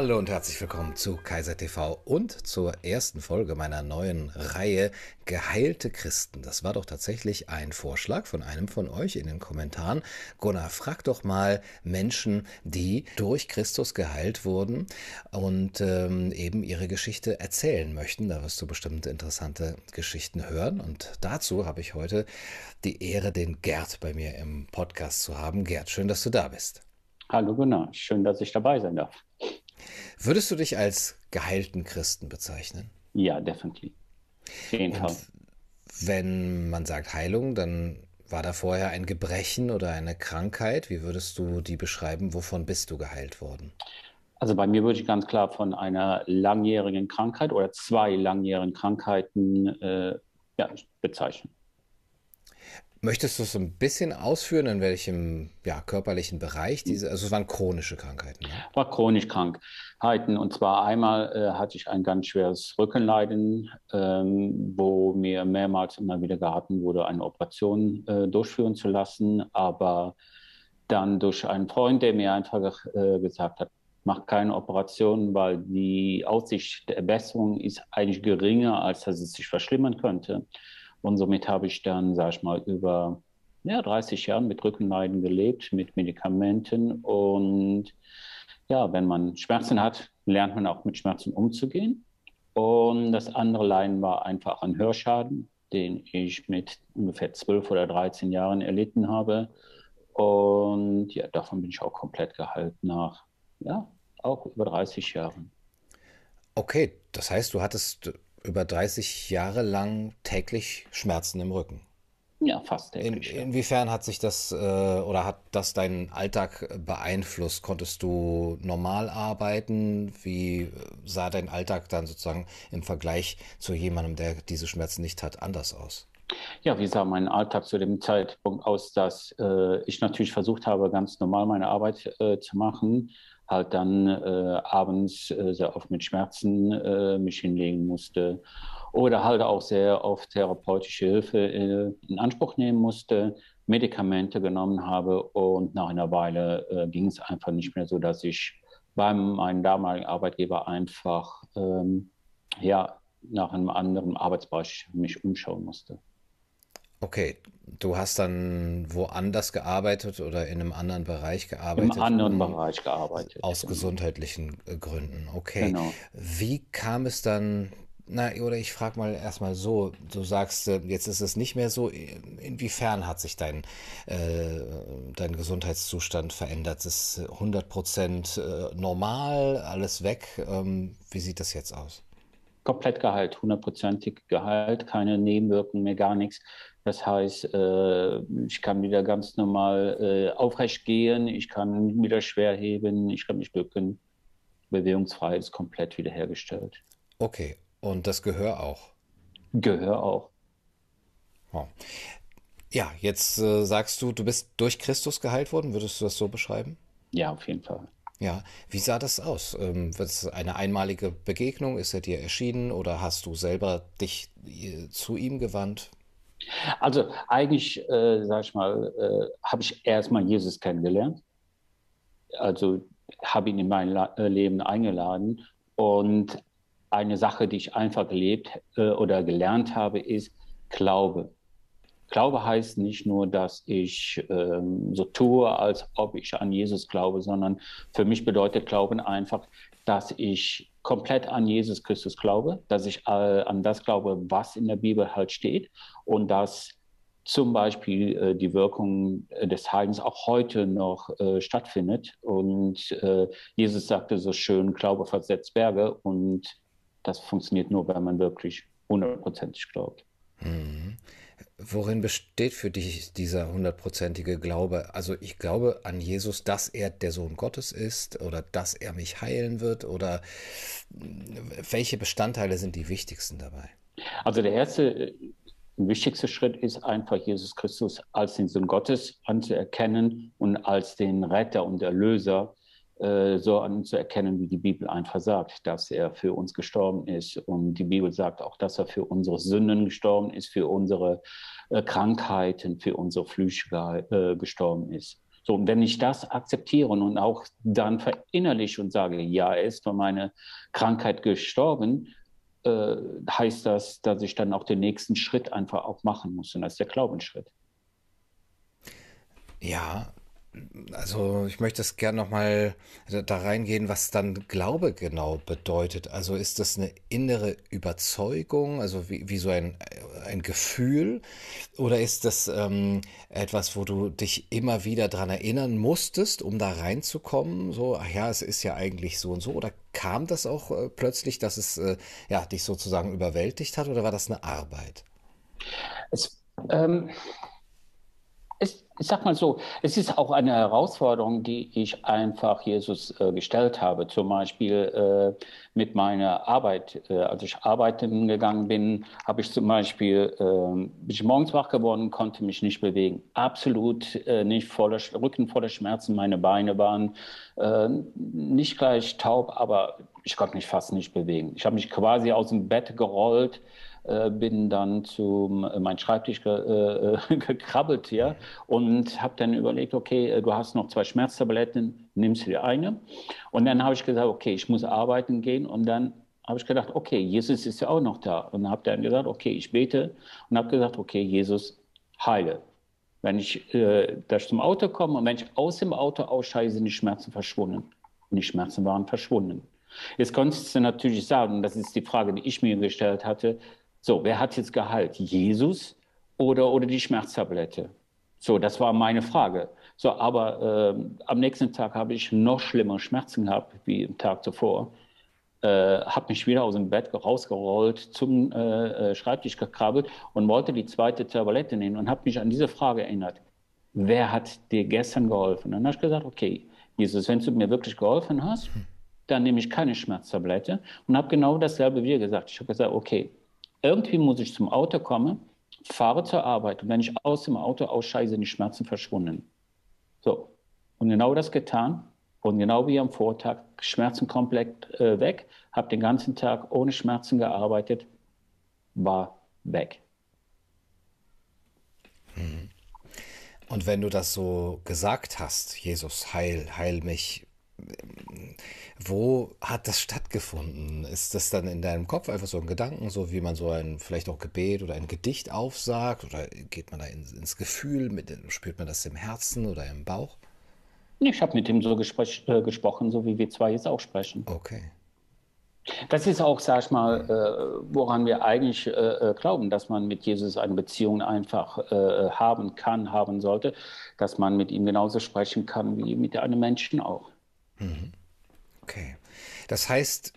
Hallo und herzlich willkommen zu Kaiser TV und zur ersten Folge meiner neuen Reihe Geheilte Christen. Das war doch tatsächlich ein Vorschlag von einem von euch in den Kommentaren. Gunnar, frag doch mal Menschen, die durch Christus geheilt wurden und ähm, eben ihre Geschichte erzählen möchten. Da wirst du bestimmt interessante Geschichten hören. Und dazu habe ich heute die Ehre, den Gerd bei mir im Podcast zu haben. Gerd, schön, dass du da bist. Hallo Gunnar, schön, dass ich dabei sein darf. Würdest du dich als geheilten Christen bezeichnen? Ja, definitiv. Jeden Fall. Wenn man sagt Heilung, dann war da vorher ein Gebrechen oder eine Krankheit. Wie würdest du die beschreiben? Wovon bist du geheilt worden? Also bei mir würde ich ganz klar von einer langjährigen Krankheit oder zwei langjährigen Krankheiten äh, ja, bezeichnen. Möchtest du es ein bisschen ausführen, in welchem ja, körperlichen Bereich diese, also es waren chronische Krankheiten? Ne? War chronisch Krankheiten und zwar einmal äh, hatte ich ein ganz schweres Rückenleiden, ähm, wo mir mehrmals immer wieder geraten wurde, eine Operation äh, durchführen zu lassen, aber dann durch einen Freund, der mir einfach äh, gesagt hat, mach keine Operation, weil die Aussicht der Besserung ist eigentlich geringer, als dass es sich verschlimmern könnte. Und somit habe ich dann, sage ich mal, über ja, 30 Jahre mit Rückenleiden gelebt, mit Medikamenten. Und ja, wenn man Schmerzen hat, lernt man auch mit Schmerzen umzugehen. Und das andere Leiden war einfach ein Hörschaden, den ich mit ungefähr 12 oder 13 Jahren erlitten habe. Und ja, davon bin ich auch komplett geheilt nach, ja, auch über 30 Jahren. Okay, das heißt, du hattest über 30 Jahre lang täglich Schmerzen im Rücken. Ja, fast täglich. In, inwiefern hat sich das äh, oder hat das deinen Alltag beeinflusst? Konntest du normal arbeiten? Wie sah dein Alltag dann sozusagen im Vergleich zu jemandem, der diese Schmerzen nicht hat, anders aus? Ja, wie sah mein Alltag zu dem Zeitpunkt aus, dass äh, ich natürlich versucht habe, ganz normal meine Arbeit äh, zu machen, halt dann äh, abends äh, sehr oft mit Schmerzen äh, mich hinlegen musste oder halt auch sehr oft therapeutische Hilfe äh, in Anspruch nehmen musste, Medikamente genommen habe und nach einer Weile ging es einfach nicht mehr so, dass ich beim meinem damaligen Arbeitgeber einfach ähm, ja nach einem anderen Arbeitsbereich mich umschauen musste. Okay, du hast dann woanders gearbeitet oder in einem anderen Bereich gearbeitet? Im anderen Bereich gearbeitet. Aus genau. gesundheitlichen äh, Gründen, okay. Genau. Wie kam es dann, na, oder ich frage mal erstmal so, du sagst, äh, jetzt ist es nicht mehr so, inwiefern hat sich dein, äh, dein Gesundheitszustand verändert? Ist 100 Prozent äh, normal, alles weg? Ähm, wie sieht das jetzt aus? Komplett geheilt, hundertprozentig geheilt, keine Nebenwirkungen mehr, gar nichts. Das heißt, äh, ich kann wieder ganz normal äh, aufrecht gehen, ich kann wieder schwer heben, ich kann mich bücken. Bewegungsfrei ist komplett wiederhergestellt. Okay, und das Gehör auch? Gehör auch. Oh. Ja, jetzt äh, sagst du, du bist durch Christus geheilt worden. Würdest du das so beschreiben? Ja, auf jeden Fall. Ja, wie sah das aus? Ähm, war es eine einmalige Begegnung? Ist er dir erschienen oder hast du selber dich äh, zu ihm gewandt? Also eigentlich, äh, sag ich mal, äh, habe ich erstmal Jesus kennengelernt. Also habe ihn in mein La äh, Leben eingeladen. Und eine Sache, die ich einfach gelebt äh, oder gelernt habe, ist Glaube. Glaube heißt nicht nur, dass ich ähm, so tue, als ob ich an Jesus glaube, sondern für mich bedeutet Glauben einfach, dass ich komplett an Jesus Christus glaube, dass ich äh, an das glaube, was in der Bibel halt steht und dass zum Beispiel äh, die Wirkung des Heilens auch heute noch äh, stattfindet. Und äh, Jesus sagte so schön, Glaube versetzt Berge und das funktioniert nur, wenn man wirklich hundertprozentig glaubt. Mhm. Worin besteht für dich dieser hundertprozentige Glaube? Also ich glaube an Jesus, dass er der Sohn Gottes ist oder dass er mich heilen wird oder welche Bestandteile sind die wichtigsten dabei? Also der erste wichtigste Schritt ist einfach Jesus Christus als den Sohn Gottes anzuerkennen und als den Retter und Erlöser äh, so anzuerkennen, wie die Bibel einfach sagt, dass er für uns gestorben ist. Und die Bibel sagt auch, dass er für unsere Sünden gestorben ist, für unsere äh, Krankheiten, für unsere Flüche äh, gestorben ist. So, und wenn ich das akzeptiere und auch dann verinnerliche und sage, ja, er ist für meine Krankheit gestorben, äh, heißt das, dass ich dann auch den nächsten Schritt einfach auch machen muss. Und das ist der Glaubensschritt. Ja, also ich möchte es gerne nochmal da reingehen, was dann Glaube genau bedeutet. Also ist das eine innere Überzeugung, also wie, wie so ein, ein Gefühl, oder ist das ähm, etwas, wo du dich immer wieder daran erinnern musstest, um da reinzukommen? So, ach ja, es ist ja eigentlich so und so. Oder kam das auch äh, plötzlich, dass es äh, ja, dich sozusagen überwältigt hat, oder war das eine Arbeit? Es, ähm ich sag mal so, es ist auch eine Herausforderung, die ich einfach Jesus äh, gestellt habe. Zum Beispiel äh, mit meiner Arbeit. Äh, als ich arbeiten gegangen bin, habe ich zum Beispiel, ähm, bin ich morgens wach geworden, konnte mich nicht bewegen. Absolut äh, nicht voller, Rücken voller Schmerzen, meine Beine waren äh, nicht gleich taub, aber ich konnte mich fast nicht bewegen. Ich habe mich quasi aus dem Bett gerollt bin dann zu äh, meinem Schreibtisch ge, äh, gekrabbelt ja, und habe dann überlegt, okay, äh, du hast noch zwei Schmerztabletten, nimmst du die eine. Und dann habe ich gesagt, okay, ich muss arbeiten gehen und dann habe ich gedacht, okay, Jesus ist ja auch noch da. Und habe dann gesagt, okay, ich bete und habe gesagt, okay, Jesus, heile. Wenn ich äh, da zum Auto komme und wenn ich aus dem Auto ausscheide, sind die Schmerzen verschwunden. Und die Schmerzen waren verschwunden. Jetzt konntest du natürlich sagen, das ist die Frage, die ich mir gestellt hatte, so, wer hat jetzt Gehalt? Jesus oder, oder die Schmerztablette? So, das war meine Frage. So, aber äh, am nächsten Tag habe ich noch schlimmere Schmerzen gehabt wie am Tag zuvor. Äh, habe mich wieder aus dem Bett rausgerollt, zum äh, äh, Schreibtisch gekrabbelt und wollte die zweite Tablette nehmen und habe mich an diese Frage erinnert. Wer hat dir gestern geholfen? Dann habe ich gesagt, okay, Jesus, wenn du mir wirklich geholfen hast, dann nehme ich keine Schmerztablette und habe genau dasselbe wie gesagt. Ich habe gesagt, okay, irgendwie muss ich zum Auto kommen, fahre zur Arbeit und wenn ich aus dem Auto ausscheide, sind die Schmerzen verschwunden. So, und genau das getan. Und genau wie am Vortag, Schmerzen komplett äh, weg, habe den ganzen Tag ohne Schmerzen gearbeitet, war weg. Und wenn du das so gesagt hast, Jesus, heil, heil mich, wo hat das stattgefunden? Ist das dann in deinem Kopf einfach so ein Gedanken, so wie man so ein vielleicht auch Gebet oder ein Gedicht aufsagt? Oder geht man da ins, ins Gefühl, mit, spürt man das im Herzen oder im Bauch? Ich habe mit ihm so äh, gesprochen, so wie wir zwei jetzt auch sprechen. Okay. Das ist auch, sag ich mal, äh, woran wir eigentlich äh, äh glauben, dass man mit Jesus eine Beziehung einfach äh, haben kann, haben sollte, dass man mit ihm genauso sprechen kann wie mit einem Menschen auch. Mhm. Okay. Das heißt,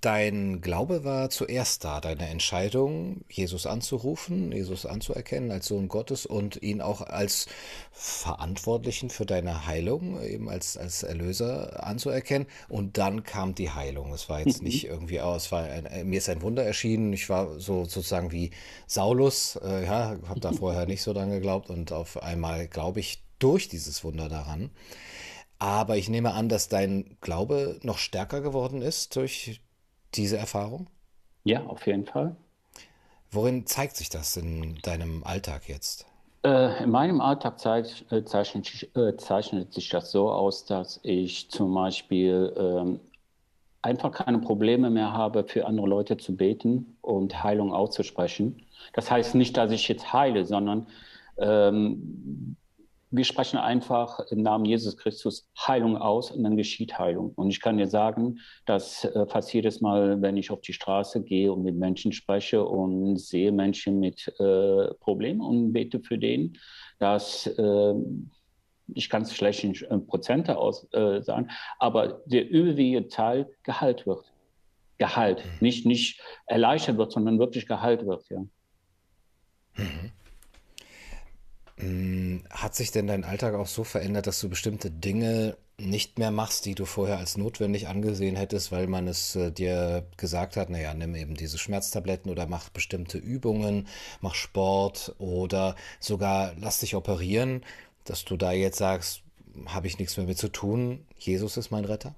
dein Glaube war zuerst da, deine Entscheidung, Jesus anzurufen, Jesus anzuerkennen als Sohn Gottes und ihn auch als Verantwortlichen für deine Heilung, eben als, als Erlöser anzuerkennen. Und dann kam die Heilung. Es war jetzt mhm. nicht irgendwie aus, war ein, mir ist ein Wunder erschienen. Ich war so sozusagen wie Saulus, äh, ja, habe da vorher nicht so dran geglaubt und auf einmal glaube ich durch dieses Wunder daran. Aber ich nehme an, dass dein Glaube noch stärker geworden ist durch diese Erfahrung? Ja, auf jeden Fall. Worin zeigt sich das in deinem Alltag jetzt? Äh, in meinem Alltag äh, zeichnet, äh, zeichnet, sich das so aus, dass ich zum Beispiel ähm, einfach keine Probleme mehr habe, für andere Leute zu beten und Heilung auszusprechen. Das heißt nicht, dass ich jetzt heile, sondern ähm, wir sprechen einfach im Namen Jesus Christus Heilung aus und dann geschieht Heilung. Und ich kann dir sagen, dass äh, fast jedes Mal, wenn ich auf die Straße gehe und mit Menschen spreche und sehe Menschen mit äh, Problemen und bete für den, dass äh, ich kann es schlecht in äh, Prozente aus äh, sagen, aber der überwiegende Teil geheilt wird. Gehalt, mhm. nicht, nicht erleichtert wird, sondern wirklich geheilt wird, ja. Mhm. Hm, hat sich denn dein Alltag auch so verändert, dass du bestimmte Dinge nicht mehr machst, die du vorher als notwendig angesehen hättest, weil man es äh, dir gesagt hat, naja, nimm eben diese Schmerztabletten oder mach bestimmte Übungen, mach Sport oder sogar lass dich operieren, dass du da jetzt sagst, habe ich nichts mehr mit zu tun, Jesus ist mein Retter?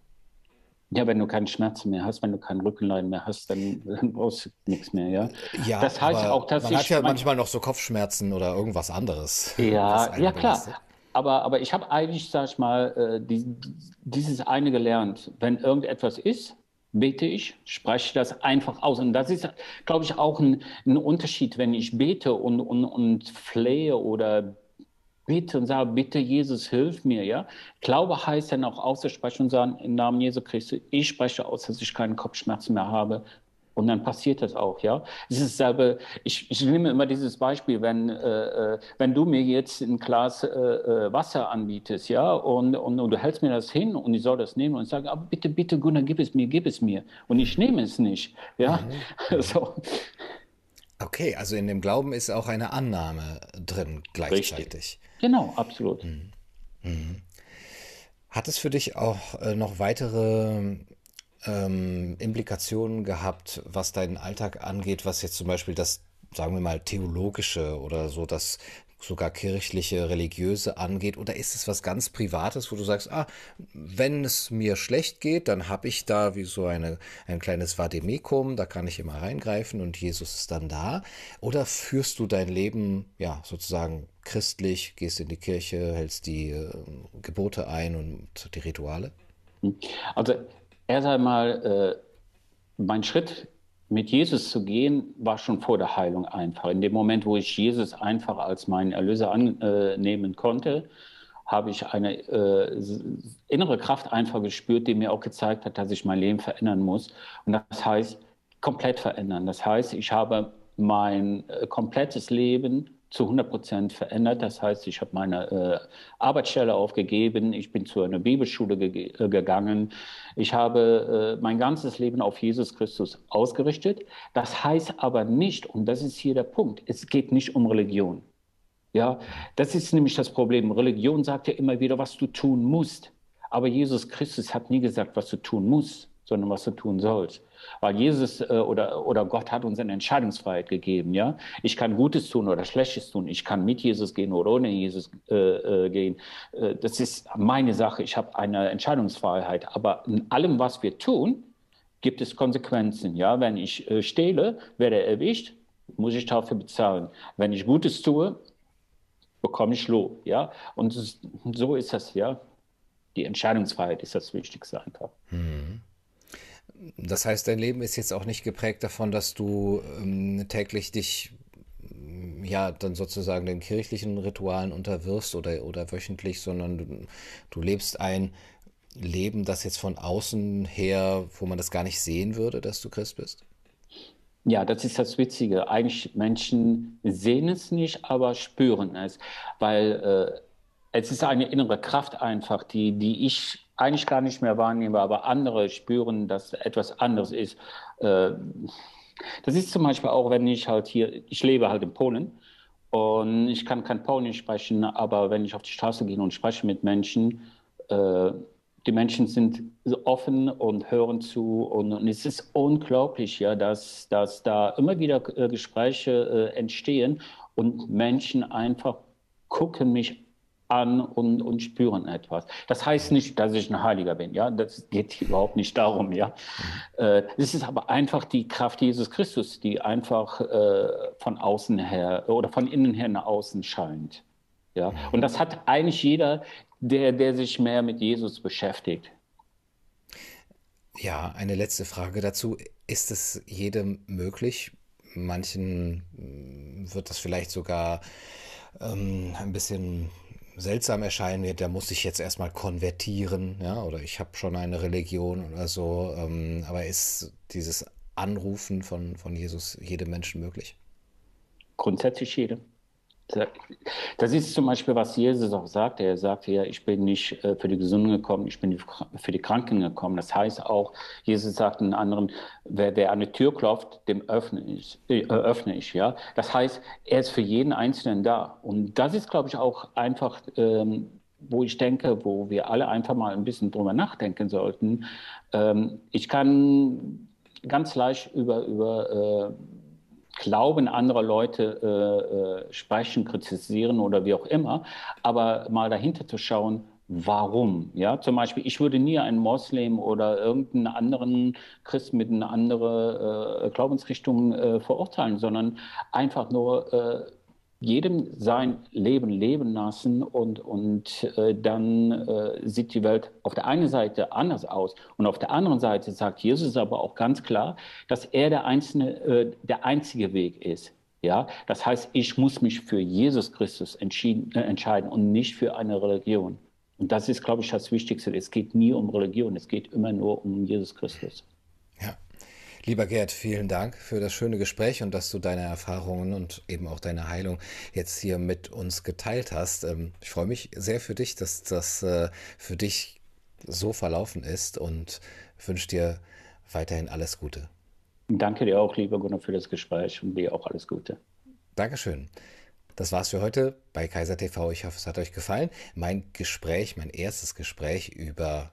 Ja, wenn du keine Schmerzen mehr hast, wenn du keinen Rückenleiden mehr hast, dann, dann brauchst du nichts mehr, ja. Ja, das heißt auch, dass man hat ja manchmal noch so Kopfschmerzen oder irgendwas anderes. Ja, ja klar. aber, aber ich habe eigentlich, sag ich mal, äh, die, dieses eine gelernt. Wenn irgendetwas ist, bete ich, spreche das einfach aus. Und das ist, glaube ich, auch ein, ein Unterschied, wenn ich bete und, und, und flehe oder bitte und sage, bitte Jesus, hilf mir, ja. Glaube heißt dann auch auszusprechen und sagen, im Namen Jesu Christi, ich spreche aus, dass ich keine Kopfschmerzen mehr habe. Und dann passiert das auch, ja. Es ist selber, ich, ich nehme immer dieses Beispiel, wenn, äh, äh wenn du mir jetzt ein Glas äh, äh, Wasser anbietest, ja, und, und, und, du hältst mir das hin und ich soll das nehmen und sage, aber bitte, bitte, Gunnar, gib es mir, gib es mir. Und ich nehme es nicht, ja. Mhm. so. Okay, also in dem Glauben ist auch eine Annahme drin gleichzeitig. Richtig. Genau, absolut. Mhm. Mhm. Hat es für dich auch äh, noch weitere ähm, Implikationen gehabt, was deinen Alltag angeht, was jetzt zum Beispiel das, sagen wir mal, theologische oder so das sogar kirchliche, religiöse angeht? Oder ist es was ganz Privates, wo du sagst, ah, wenn es mir schlecht geht, dann habe ich da wie so eine, ein kleines Vademekum, da kann ich immer reingreifen und Jesus ist dann da? Oder führst du dein Leben, ja, sozusagen christlich, gehst in die Kirche, hältst die äh, Gebote ein und die Rituale? Also erst einmal, äh, mein Schritt mit Jesus zu gehen, war schon vor der Heilung einfach. In dem Moment, wo ich Jesus einfach als meinen Erlöser annehmen konnte, habe ich eine äh, innere Kraft einfach gespürt, die mir auch gezeigt hat, dass ich mein Leben verändern muss. Und das heißt, komplett verändern. Das heißt, ich habe mein äh, komplettes Leben zu 100 Prozent verändert. Das heißt, ich habe meine äh, Arbeitsstelle aufgegeben, ich bin zu einer Bibelschule ge äh, gegangen, ich habe äh, mein ganzes Leben auf Jesus Christus ausgerichtet. Das heißt aber nicht, und das ist hier der Punkt, es geht nicht um Religion. Ja, das ist nämlich das Problem. Religion sagt ja immer wieder, was du tun musst. Aber Jesus Christus hat nie gesagt, was du tun musst, sondern was du tun sollst. Weil Jesus äh, oder, oder Gott hat uns eine Entscheidungsfreiheit gegeben. Ja? Ich kann Gutes tun oder Schlechtes tun. Ich kann mit Jesus gehen oder ohne Jesus äh, äh, gehen. Äh, das ist meine Sache. Ich habe eine Entscheidungsfreiheit. Aber in allem, was wir tun, gibt es Konsequenzen. Ja? Wenn ich äh, stehle, werde erwischt, muss ich dafür bezahlen. Wenn ich Gutes tue, bekomme ich Lob. Ja? Und so ist das. Ja? Die Entscheidungsfreiheit ist das Wichtigste einfach. Mhm. Das heißt, dein Leben ist jetzt auch nicht geprägt davon, dass du ähm, täglich dich ja dann sozusagen den kirchlichen Ritualen unterwirfst oder, oder wöchentlich, sondern du, du lebst ein Leben, das jetzt von außen her, wo man das gar nicht sehen würde, dass du Christ bist? Ja, das ist das Witzige. Eigentlich Menschen sehen es nicht, aber spüren es, weil äh, es ist eine innere Kraft einfach, die, die ich eigentlich gar nicht mehr wahrnehme, aber andere spüren, dass etwas anderes ist. Äh, das ist zum Beispiel auch, wenn ich halt hier, ich lebe halt in Polen und ich kann kein Polnisch sprechen, aber wenn ich auf die Straße gehe und spreche mit Menschen, äh, die Menschen sind offen und hören zu und, und, es ist unglaublich, ja, dass, dass da immer wieder äh, Gespräche entstehen und Menschen einfach gucken mich an und, und spüren etwas. Das heißt nicht, dass ich ein Heiliger bin, ja, das geht überhaupt nicht darum, ja. Mhm. Äh, es ist aber einfach die Kraft Jesus Christus, die einfach äh, von außen her oder von innen her nach außen scheint. Ja, mhm. und das hat eigentlich jeder, der, der sich mehr mit Jesus beschäftigt. Ja, eine letzte Frage dazu. Ist es jedem möglich? Manchen hm, wird das vielleicht sogar ähm, ein bisschen seltsam erscheinen wird, der muss sich jetzt erstmal konvertieren, ja, oder ich habe schon eine Religion oder so. Ähm, aber ist dieses Anrufen von, von Jesus jedem Menschen möglich? Grundsätzlich jedem. Das ist zum Beispiel, was Jesus auch sagt. Er sagt ja, ich bin nicht äh, für die Gesunden gekommen, ich bin für die Kranken gekommen. Das heißt auch, Jesus sagt einen anderen, wer, wer an die Tür klopft, dem öffne ich, äh, öffne ich. Ja? Das heißt, er ist für jeden Einzelnen da. Und das ist, glaube ich, auch einfach, ähm, wo ich denke, wo wir alle einfach mal ein bisschen drüber nachdenken sollten. Ähm, ich kann ganz leicht über, über äh, Glauben anderer Leute äh, äh, sprechen, kritisieren oder wie auch immer, aber mal dahinter zu schauen, warum. Ja, zum Beispiel, ich würde nie einen Moslem oder irgendeinen anderen Christen mit einer anderen äh, Glaubensrichtung äh, verurteilen, sondern einfach nur äh, jedem sein Leben leben lassen und, und äh, dann äh, sieht die Welt auf der einen Seite anders aus und auf der anderen Seite sagt Jesus aber auch ganz klar, dass er der, einzelne, äh, der einzige Weg ist. Ja, das heißt, ich muss mich für Jesus Christus äh, entscheiden und nicht für eine Religion. Und das ist, glaube ich, das Wichtigste. Es geht nie um Religion, es geht immer nur um Jesus Christus. Lieber Gerd, vielen Dank für das schöne Gespräch und dass du deine Erfahrungen und eben auch deine Heilung jetzt hier mit uns geteilt hast. Ähm, ich freue mich sehr für dich, dass das äh, für dich so verlaufen ist und wünsche dir weiterhin alles Gute. Danke dir auch, lieber Gunnar, für das Gespräch und dir auch alles Gute. Dankeschön. Das war's für heute bei Kaiser TV. Ich hoffe, es hat euch gefallen. Mein Gespräch, mein erstes Gespräch über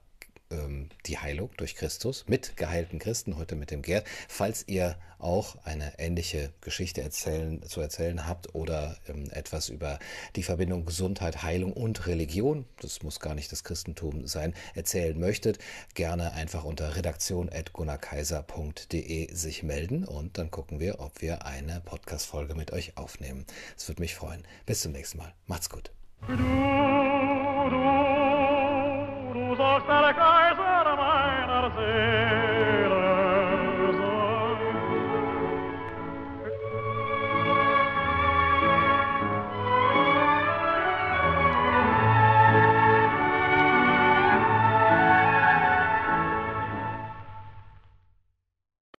ähm, die Heilung durch Christus mit geheilten Christen, heute mit dem Gerd. Falls ihr auch eine ähnliche Geschichte erzählen, zu erzählen habt oder ähm, etwas über die Verbindung Gesundheit, Heilung und Religion, das muss gar nicht das Christentum sein, erzählen möchtet, gerne einfach unter redaktion.gunnarkaiser.de sich melden und dann gucken wir, ob wir eine Podcast-Folge mit euch aufnehmen. Es würde mich freuen. Bis zum nächsten Mal. Macht's gut. Du, du, du forever.